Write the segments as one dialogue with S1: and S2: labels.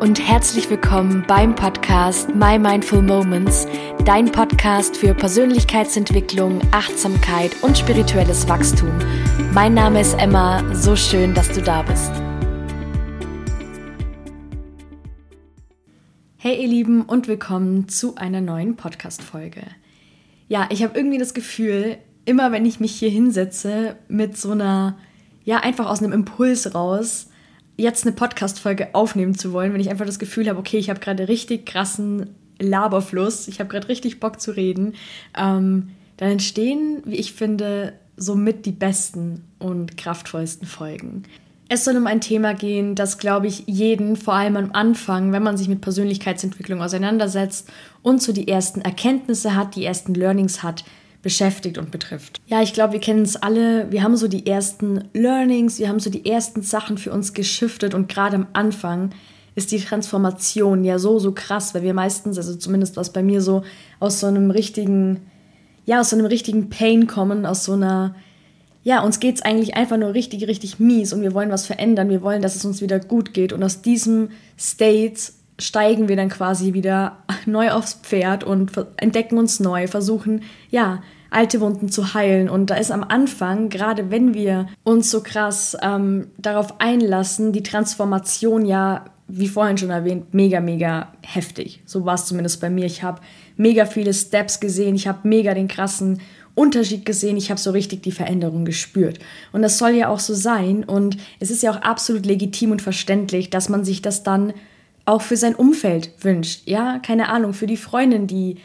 S1: und herzlich willkommen beim Podcast My Mindful Moments, dein Podcast für Persönlichkeitsentwicklung, Achtsamkeit und spirituelles Wachstum. Mein Name ist Emma, so schön, dass du da bist. Hey ihr Lieben und willkommen zu einer neuen Podcast-Folge. Ja, ich habe irgendwie das Gefühl, immer wenn ich mich hier hinsetze mit so einer, ja, einfach aus einem Impuls raus, jetzt eine Podcast-Folge aufnehmen zu wollen, wenn ich einfach das Gefühl habe, okay, ich habe gerade richtig krassen Laberfluss, ich habe gerade richtig Bock zu reden, ähm, dann entstehen, wie ich finde, somit die besten und kraftvollsten Folgen. Es soll um ein Thema gehen, das, glaube ich, jeden, vor allem am Anfang, wenn man sich mit Persönlichkeitsentwicklung auseinandersetzt und so die ersten Erkenntnisse hat, die ersten Learnings hat, beschäftigt und betrifft. Ja, ich glaube, wir kennen es alle. Wir haben so die ersten Learnings, wir haben so die ersten Sachen für uns geschiftet und gerade am Anfang ist die Transformation ja so, so krass, weil wir meistens, also zumindest was bei mir so, aus so einem richtigen, ja, aus so einem richtigen Pain kommen, aus so einer, ja, uns geht es eigentlich einfach nur richtig, richtig mies und wir wollen was verändern, wir wollen, dass es uns wieder gut geht und aus diesem State steigen wir dann quasi wieder neu aufs Pferd und entdecken uns neu, versuchen, ja, alte Wunden zu heilen. Und da ist am Anfang, gerade wenn wir uns so krass ähm, darauf einlassen, die Transformation ja, wie vorhin schon erwähnt, mega, mega heftig. So war es zumindest bei mir. Ich habe mega viele Steps gesehen, ich habe mega den krassen Unterschied gesehen, ich habe so richtig die Veränderung gespürt. Und das soll ja auch so sein. Und es ist ja auch absolut legitim und verständlich, dass man sich das dann auch für sein Umfeld wünscht. Ja, keine Ahnung, für die Freundin, die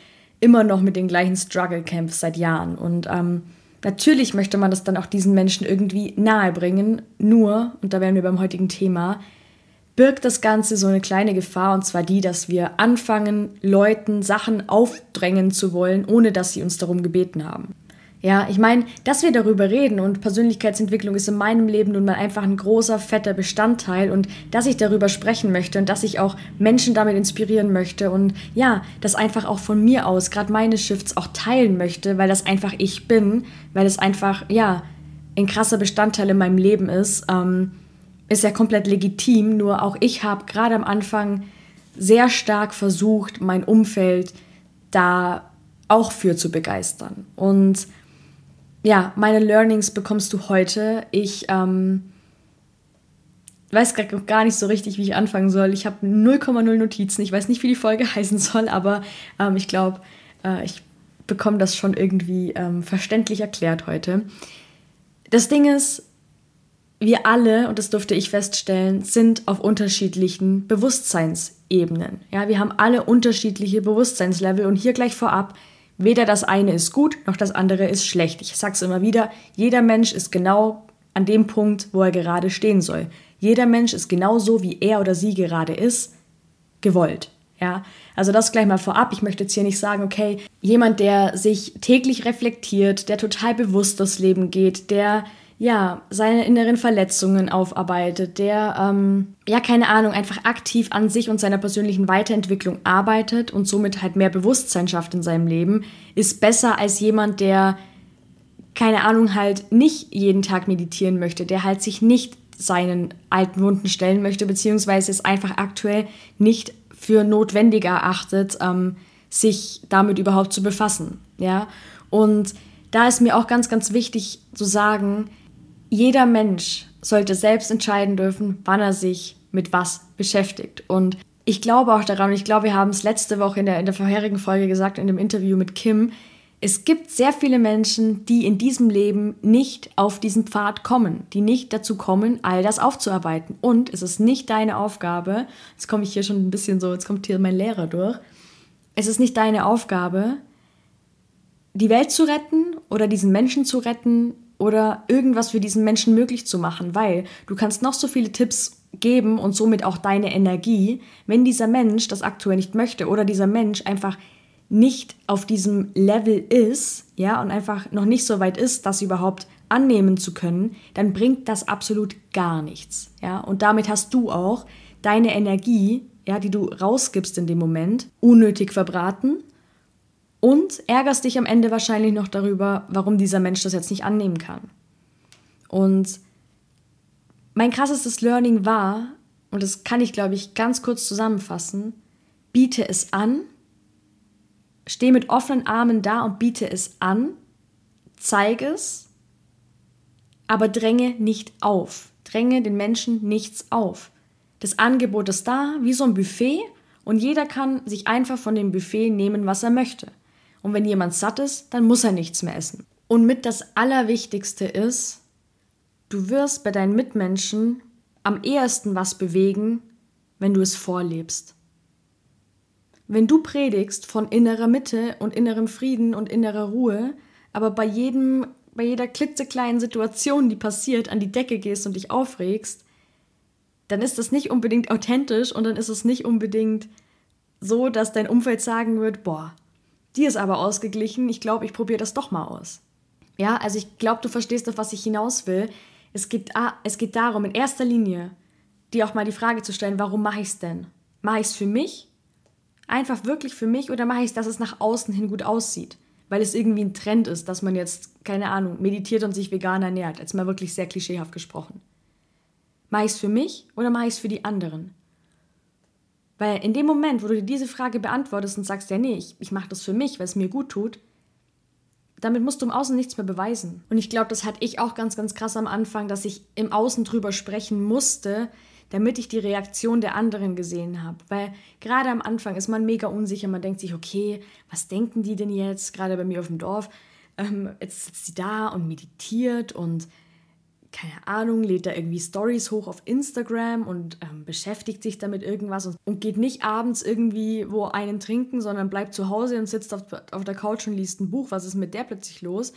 S1: immer noch mit den gleichen Struggle kämpft seit Jahren. Und ähm, natürlich möchte man das dann auch diesen Menschen irgendwie nahebringen. Nur, und da wären wir beim heutigen Thema, birgt das Ganze so eine kleine Gefahr, und zwar die, dass wir anfangen, Leuten Sachen aufdrängen zu wollen, ohne dass sie uns darum gebeten haben. Ja, ich meine, dass wir darüber reden und Persönlichkeitsentwicklung ist in meinem Leben nun mal einfach ein großer, fetter Bestandteil und dass ich darüber sprechen möchte und dass ich auch Menschen damit inspirieren möchte und ja, das einfach auch von mir aus, gerade meine Shifts auch teilen möchte, weil das einfach ich bin, weil es einfach, ja, ein krasser Bestandteil in meinem Leben ist, ähm, ist ja komplett legitim, nur auch ich habe gerade am Anfang sehr stark versucht, mein Umfeld da auch für zu begeistern und ja, meine Learnings bekommst du heute. Ich ähm, weiß gerade gar nicht so richtig, wie ich anfangen soll. Ich habe 0,0 Notizen. Ich weiß nicht, wie die Folge heißen soll, aber ähm, ich glaube, äh, ich bekomme das schon irgendwie ähm, verständlich erklärt heute. Das Ding ist, wir alle, und das durfte ich feststellen, sind auf unterschiedlichen Bewusstseinsebenen. Ja, wir haben alle unterschiedliche Bewusstseinslevel und hier gleich vorab, Weder das eine ist gut, noch das andere ist schlecht. Ich sage es immer wieder, jeder Mensch ist genau an dem Punkt, wo er gerade stehen soll. Jeder Mensch ist genau so, wie er oder sie gerade ist, gewollt. Ja, also das gleich mal vorab. Ich möchte jetzt hier nicht sagen, okay, jemand, der sich täglich reflektiert, der total bewusst durchs Leben geht, der ja, seine inneren Verletzungen aufarbeitet, der, ähm, ja, keine Ahnung, einfach aktiv an sich und seiner persönlichen Weiterentwicklung arbeitet und somit halt mehr Bewusstsein schafft in seinem Leben, ist besser als jemand, der, keine Ahnung, halt nicht jeden Tag meditieren möchte, der halt sich nicht seinen alten Wunden stellen möchte, beziehungsweise es einfach aktuell nicht für notwendig erachtet, ähm, sich damit überhaupt zu befassen, ja. Und da ist mir auch ganz, ganz wichtig zu sagen, jeder Mensch sollte selbst entscheiden dürfen, wann er sich mit was beschäftigt. Und ich glaube auch daran, und ich glaube, wir haben es letzte Woche in der, in der vorherigen Folge gesagt, in dem Interview mit Kim, es gibt sehr viele Menschen, die in diesem Leben nicht auf diesen Pfad kommen, die nicht dazu kommen, all das aufzuarbeiten. Und es ist nicht deine Aufgabe, jetzt komme ich hier schon ein bisschen so, jetzt kommt hier mein Lehrer durch, es ist nicht deine Aufgabe, die Welt zu retten oder diesen Menschen zu retten oder irgendwas für diesen Menschen möglich zu machen, weil du kannst noch so viele Tipps geben und somit auch deine Energie, wenn dieser Mensch das aktuell nicht möchte oder dieser Mensch einfach nicht auf diesem Level ist, ja, und einfach noch nicht so weit ist, das überhaupt annehmen zu können, dann bringt das absolut gar nichts, ja, und damit hast du auch deine Energie, ja, die du rausgibst in dem Moment, unnötig verbraten und ärgerst dich am Ende wahrscheinlich noch darüber, warum dieser Mensch das jetzt nicht annehmen kann. Und mein krassestes Learning war, und das kann ich, glaube ich, ganz kurz zusammenfassen, biete es an, steh mit offenen Armen da und biete es an, zeige es, aber dränge nicht auf. Dränge den Menschen nichts auf. Das Angebot ist da, wie so ein Buffet, und jeder kann sich einfach von dem Buffet nehmen, was er möchte. Und wenn jemand satt ist, dann muss er nichts mehr essen. Und mit das Allerwichtigste ist, du wirst bei deinen Mitmenschen am ehesten was bewegen, wenn du es vorlebst. Wenn du predigst von innerer Mitte und innerem Frieden und innerer Ruhe, aber bei jedem, bei jeder klitzekleinen Situation, die passiert, an die Decke gehst und dich aufregst, dann ist das nicht unbedingt authentisch und dann ist es nicht unbedingt so, dass dein Umfeld sagen wird, boah, die ist aber ausgeglichen, ich glaube, ich probiere das doch mal aus. Ja, also ich glaube, du verstehst, auf was ich hinaus will. Es geht, es geht darum, in erster Linie dir auch mal die Frage zu stellen, warum mache ich es denn? Mache ich es für mich? Einfach wirklich für mich oder mache ich es, dass es nach außen hin gut aussieht? Weil es irgendwie ein Trend ist, dass man jetzt, keine Ahnung, meditiert und sich vegan ernährt. Jetzt mal wirklich sehr klischeehaft gesprochen. Mache ich es für mich oder mache ich es für die anderen? Weil in dem Moment, wo du dir diese Frage beantwortest und sagst, ja, nee, ich, ich mache das für mich, weil es mir gut tut, damit musst du im Außen nichts mehr beweisen. Und ich glaube, das hatte ich auch ganz, ganz krass am Anfang, dass ich im Außen drüber sprechen musste, damit ich die Reaktion der anderen gesehen habe. Weil gerade am Anfang ist man mega unsicher. Man denkt sich, okay, was denken die denn jetzt? Gerade bei mir auf dem Dorf. Ähm, jetzt sitzt sie da und meditiert und keine Ahnung, lädt da irgendwie Stories hoch auf Instagram und ähm, beschäftigt sich damit irgendwas und, und, geht nicht abends irgendwie wo einen trinken, sondern bleibt zu Hause und sitzt auf, auf der Couch und liest ein Buch. Was ist mit der plötzlich los?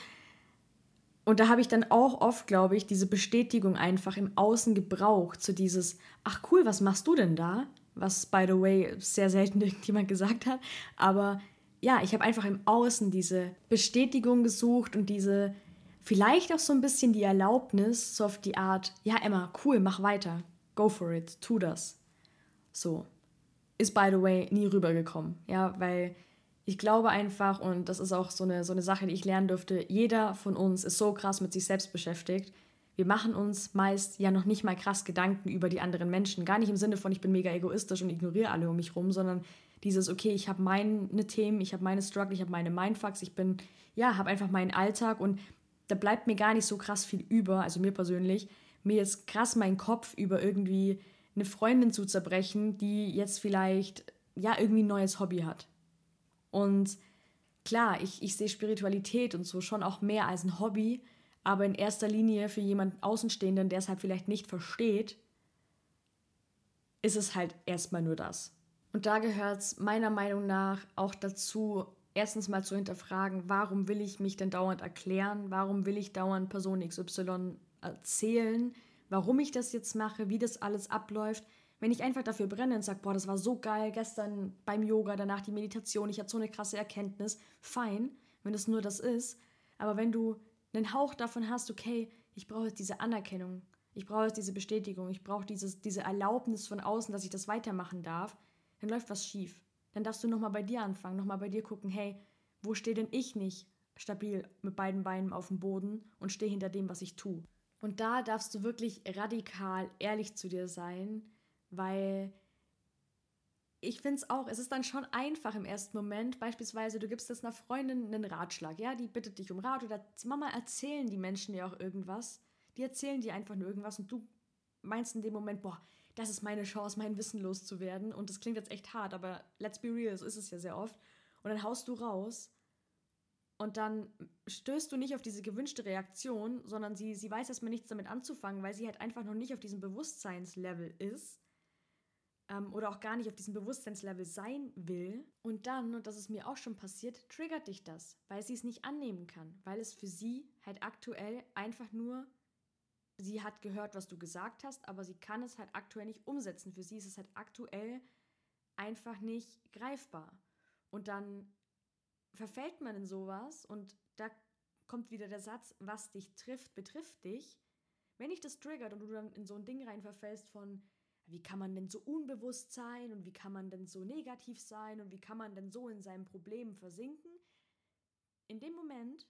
S1: Und da habe ich dann auch oft, glaube ich, diese Bestätigung einfach im Außen gebraucht, zu dieses, ach cool, was machst du denn da? Was, by the way, sehr selten irgendjemand gesagt hat. Aber ja, ich habe einfach im Außen diese Bestätigung gesucht und diese Vielleicht auch so ein bisschen die Erlaubnis, so auf die Art, ja Emma, cool, mach weiter, go for it, tu das. So. Ist, by the way, nie rübergekommen. Ja, weil ich glaube einfach, und das ist auch so eine, so eine Sache, die ich lernen durfte, jeder von uns ist so krass mit sich selbst beschäftigt. Wir machen uns meist ja noch nicht mal krass Gedanken über die anderen Menschen. Gar nicht im Sinne von, ich bin mega egoistisch und ignoriere alle um mich rum, sondern dieses, okay, ich habe meine Themen, ich habe meine Struggle, ich habe meine Mindfucks, ich bin, ja, habe einfach meinen Alltag und da bleibt mir gar nicht so krass viel über, also mir persönlich, mir jetzt krass meinen Kopf über irgendwie eine Freundin zu zerbrechen, die jetzt vielleicht ja irgendwie ein neues Hobby hat. Und klar, ich, ich sehe Spiritualität und so schon auch mehr als ein Hobby, aber in erster Linie für jemanden Außenstehenden, der es halt vielleicht nicht versteht, ist es halt erstmal nur das. Und da gehört es meiner Meinung nach auch dazu, erstens mal zu hinterfragen, warum will ich mich denn dauernd erklären, warum will ich dauernd Person XY erzählen, warum ich das jetzt mache, wie das alles abläuft. Wenn ich einfach dafür brenne und sage, boah, das war so geil, gestern beim Yoga, danach die Meditation, ich hatte so eine krasse Erkenntnis, fein, wenn das nur das ist. Aber wenn du einen Hauch davon hast, okay, ich brauche jetzt diese Anerkennung, ich brauche jetzt diese Bestätigung, ich brauche diese Erlaubnis von außen, dass ich das weitermachen darf, dann läuft was schief dann darfst du nochmal bei dir anfangen, nochmal bei dir gucken, hey, wo stehe denn ich nicht stabil mit beiden Beinen auf dem Boden und stehe hinter dem, was ich tue. Und da darfst du wirklich radikal ehrlich zu dir sein, weil ich finde es auch, es ist dann schon einfach im ersten Moment, beispielsweise du gibst jetzt einer Freundin einen Ratschlag, ja, die bittet dich um Rat oder Mama erzählen die Menschen dir auch irgendwas, die erzählen dir einfach nur irgendwas und du meinst in dem Moment, boah, das ist meine Chance, mein Wissen loszuwerden. Und das klingt jetzt echt hart, aber let's be real, so ist es ja sehr oft. Und dann haust du raus und dann stößt du nicht auf diese gewünschte Reaktion, sondern sie, sie weiß erstmal nichts damit anzufangen, weil sie halt einfach noch nicht auf diesem Bewusstseinslevel ist ähm, oder auch gar nicht auf diesem Bewusstseinslevel sein will. Und dann, und das ist mir auch schon passiert, triggert dich das, weil sie es nicht annehmen kann, weil es für sie halt aktuell einfach nur sie hat gehört, was du gesagt hast, aber sie kann es halt aktuell nicht umsetzen. Für sie ist es halt aktuell einfach nicht greifbar. Und dann verfällt man in sowas und da kommt wieder der Satz, was dich trifft, betrifft dich. Wenn dich das triggert und du dann in so ein Ding rein verfällst von, wie kann man denn so unbewusst sein und wie kann man denn so negativ sein und wie kann man denn so in seinem Problem versinken, in dem Moment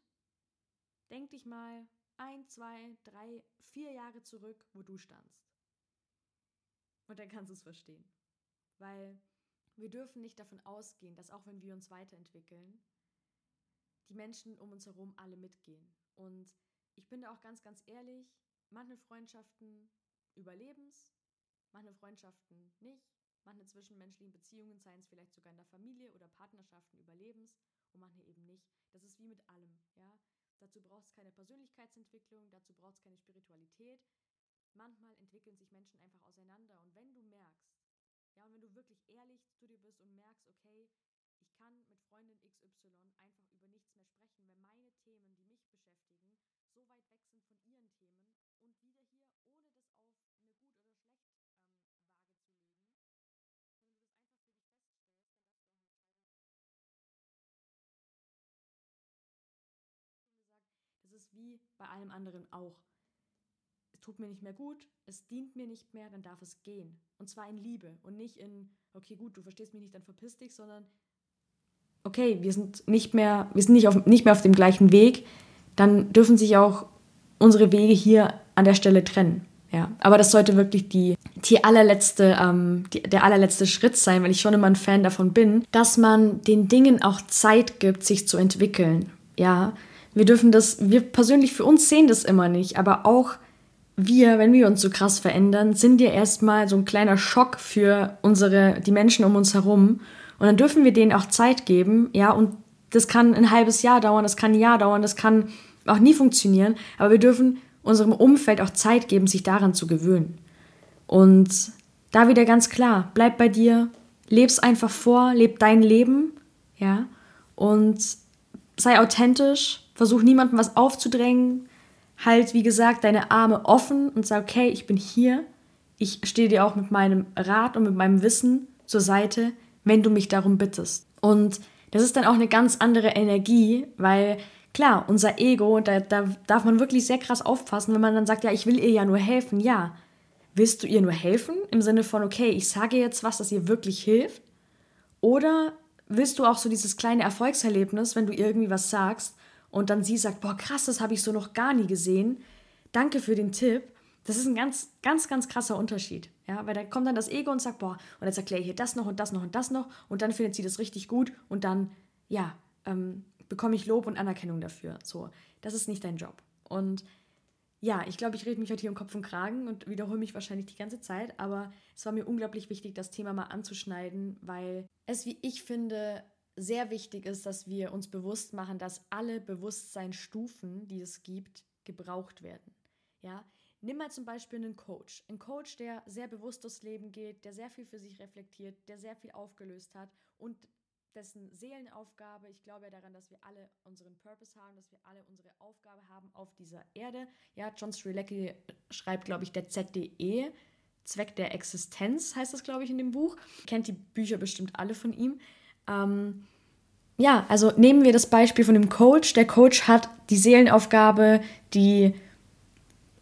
S1: denk dich mal, ein, zwei, drei, vier Jahre zurück, wo du standst. Und dann kannst du es verstehen. Weil wir dürfen nicht davon ausgehen, dass auch wenn wir uns weiterentwickeln, die Menschen um uns herum alle mitgehen. Und ich bin da auch ganz, ganz ehrlich, manche Freundschaften überlebens, manche Freundschaften nicht, manche zwischenmenschlichen Beziehungen, seien es vielleicht sogar in der Familie oder Partnerschaften überlebens und manche eben nicht. Das ist wie mit allem, ja. Dazu braucht es keine Persönlichkeitsentwicklung, dazu braucht es keine Spiritualität. Manchmal entwickeln sich Menschen einfach auseinander und wenn du merkst, ja, und wenn du wirklich ehrlich zu dir bist und merkst, okay, ich kann mit Freundin XY einfach über nichts mehr sprechen, wenn meine Themen, die mich beschäftigen, so weit weg sind von ihren Themen und wieder hier, ohne das auf eine gut oder schlecht ähm, Waage zu legen, sondern du das einfach für dich feststellst, dann darfst du auch halt weiter. Das ist wie bei allem anderen auch. Es tut mir nicht mehr gut, es dient mir nicht mehr, dann darf es gehen. Und zwar in Liebe und nicht in, okay, gut, du verstehst mich nicht, dann verpiss dich, sondern okay, wir sind nicht mehr, wir sind nicht, auf, nicht mehr auf dem gleichen Weg, dann dürfen sich auch unsere Wege hier an der Stelle trennen. Ja, aber das sollte wirklich die, die allerletzte, ähm, die, der allerletzte Schritt sein, weil ich schon immer ein Fan davon bin, dass man den Dingen auch Zeit gibt, sich zu entwickeln. Ja, wir dürfen das, wir persönlich für uns sehen das immer nicht, aber auch wir, wenn wir uns so krass verändern, sind ja erstmal so ein kleiner Schock für unsere, die Menschen um uns herum. Und dann dürfen wir denen auch Zeit geben, ja, und das kann ein halbes Jahr dauern, das kann ein Jahr dauern, das kann auch nie funktionieren, aber wir dürfen unserem Umfeld auch Zeit geben, sich daran zu gewöhnen. Und da wieder ganz klar, bleib bei dir, leb's einfach vor, leb dein Leben, ja, und sei authentisch, versuch niemandem was aufzudrängen, halt, wie gesagt, deine Arme offen und sag, okay, ich bin hier, ich stehe dir auch mit meinem Rat und mit meinem Wissen zur Seite, wenn du mich darum bittest. Und das ist dann auch eine ganz andere Energie, weil klar, unser Ego, da, da darf man wirklich sehr krass aufpassen, wenn man dann sagt, ja, ich will ihr ja nur helfen. Ja, willst du ihr nur helfen im Sinne von, okay, ich sage jetzt was, das ihr wirklich hilft? Oder willst du auch so dieses kleine Erfolgserlebnis, wenn du irgendwie was sagst und dann sie sagt, boah, krass, das habe ich so noch gar nie gesehen. Danke für den Tipp. Das ist ein ganz, ganz, ganz krasser Unterschied. Ja, weil da kommt dann das Ego und sagt, boah, und jetzt erkläre ich ihr das noch und das noch und das noch und dann findet sie das richtig gut und dann, ja, ähm, bekomme ich Lob und Anerkennung dafür. So, das ist nicht dein Job. Und ja, ich glaube, ich rede mich heute hier um Kopf und Kragen und wiederhole mich wahrscheinlich die ganze Zeit, aber es war mir unglaublich wichtig, das Thema mal anzuschneiden, weil es, wie ich finde, sehr wichtig ist, dass wir uns bewusst machen, dass alle Bewusstseinsstufen, die es gibt, gebraucht werden. Ja, Nimm mal zum Beispiel einen Coach. Ein Coach, der sehr bewusst durchs Leben geht, der sehr viel für sich reflektiert, der sehr viel aufgelöst hat und dessen Seelenaufgabe, ich glaube ja daran, dass wir alle unseren Purpose haben, dass wir alle unsere Aufgabe haben auf dieser Erde. Ja, John Strilecki schreibt, glaube ich, der ZDE, Zweck der Existenz heißt das, glaube ich, in dem Buch. Kennt die Bücher bestimmt alle von ihm. Ähm, ja, also nehmen wir das Beispiel von dem Coach. Der Coach hat die Seelenaufgabe, die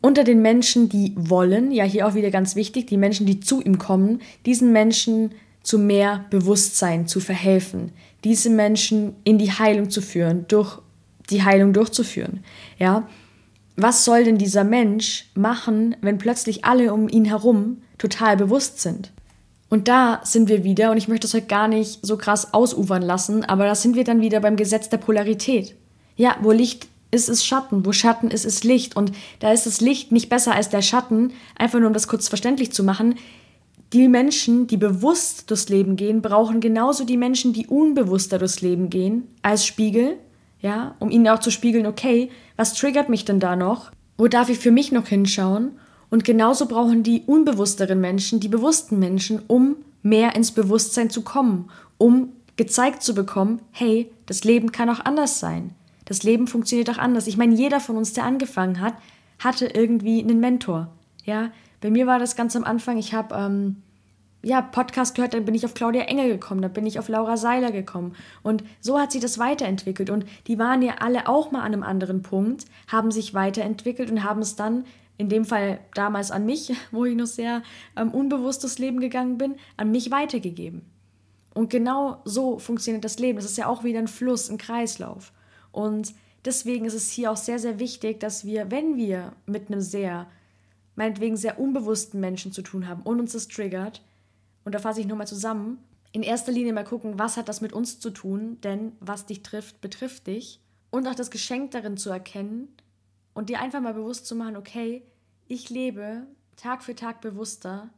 S1: unter den Menschen, die wollen, ja hier auch wieder ganz wichtig, die Menschen, die zu ihm kommen, diesen Menschen zu mehr Bewusstsein zu verhelfen, diese Menschen in die Heilung zu führen, durch die Heilung durchzuführen. Ja, was soll denn dieser Mensch machen, wenn plötzlich alle um ihn herum total bewusst sind? Und da sind wir wieder, und ich möchte das heute gar nicht so krass ausufern lassen, aber da sind wir dann wieder beim Gesetz der Polarität. Ja, wo Licht ist, ist Schatten, wo Schatten ist, ist Licht. Und da ist das Licht nicht besser als der Schatten, einfach nur um das kurz verständlich zu machen. Die Menschen, die bewusst durchs Leben gehen, brauchen genauso die Menschen, die unbewusster durchs Leben gehen, als Spiegel, ja, um ihnen auch zu spiegeln, okay, was triggert mich denn da noch? Wo darf ich für mich noch hinschauen? Und genauso brauchen die unbewussteren Menschen die bewussten Menschen, um mehr ins Bewusstsein zu kommen, um gezeigt zu bekommen, hey, das Leben kann auch anders sein. Das Leben funktioniert auch anders. Ich meine, jeder von uns, der angefangen hat, hatte irgendwie einen Mentor. Ja, bei mir war das ganz am Anfang. Ich habe ähm, ja Podcast gehört, dann bin ich auf Claudia Engel gekommen, dann bin ich auf Laura Seiler gekommen und so hat sich das weiterentwickelt und die waren ja alle auch mal an einem anderen Punkt, haben sich weiterentwickelt und haben es dann in dem Fall damals an mich, wo ich noch sehr ähm, durchs Leben gegangen bin, an mich weitergegeben. Und genau so funktioniert das Leben. Das ist ja auch wieder ein Fluss, ein Kreislauf. Und deswegen ist es hier auch sehr, sehr wichtig, dass wir, wenn wir mit einem sehr meinetwegen sehr unbewussten Menschen zu tun haben und uns das triggert, und da fasse ich nochmal zusammen, in erster Linie mal gucken, was hat das mit uns zu tun, denn was dich trifft, betrifft dich. Und auch das Geschenk darin zu erkennen und dir einfach mal bewusst zu machen, okay, ich lebe Tag für Tag bewusster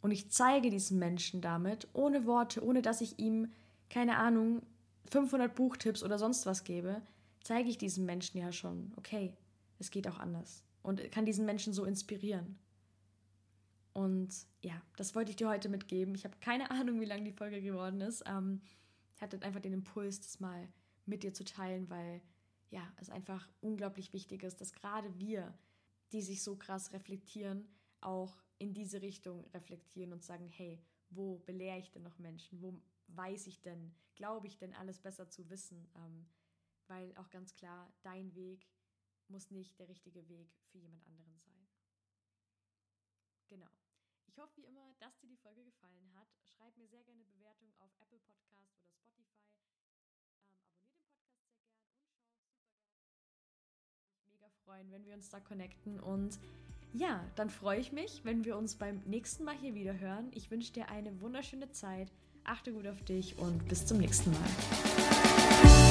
S1: und ich zeige diesen Menschen damit, ohne Worte, ohne dass ich ihm, keine Ahnung, 500 Buchtipps oder sonst was gebe, zeige ich diesem Menschen ja schon, okay, es geht auch anders und kann diesen Menschen so inspirieren. Und ja, das wollte ich dir heute mitgeben. Ich habe keine Ahnung, wie lang die Folge geworden ist. Ähm, ich hatte einfach den Impuls, das mal mit dir zu teilen, weil ja, es einfach unglaublich wichtig ist, dass gerade wir, die sich so krass reflektieren, auch in diese Richtung reflektieren und sagen, hey, wo belehre ich denn noch Menschen? Wo weiß ich denn, glaube ich denn, alles besser zu wissen? Ähm, weil auch ganz klar, dein Weg muss nicht der richtige Weg für jemand anderen sein. Genau. Ich hoffe wie immer, dass dir die Folge gefallen hat. Schreib mir sehr gerne Bewertung auf Apple Podcast oder Spotify. Ähm, abonniere den Podcast sehr gern und schau super gerne. Ich mega freuen, wenn wir uns da connecten. Und ja, dann freue ich mich, wenn wir uns beim nächsten Mal hier wieder hören. Ich wünsche dir eine wunderschöne Zeit. Achte gut auf dich und bis zum nächsten Mal.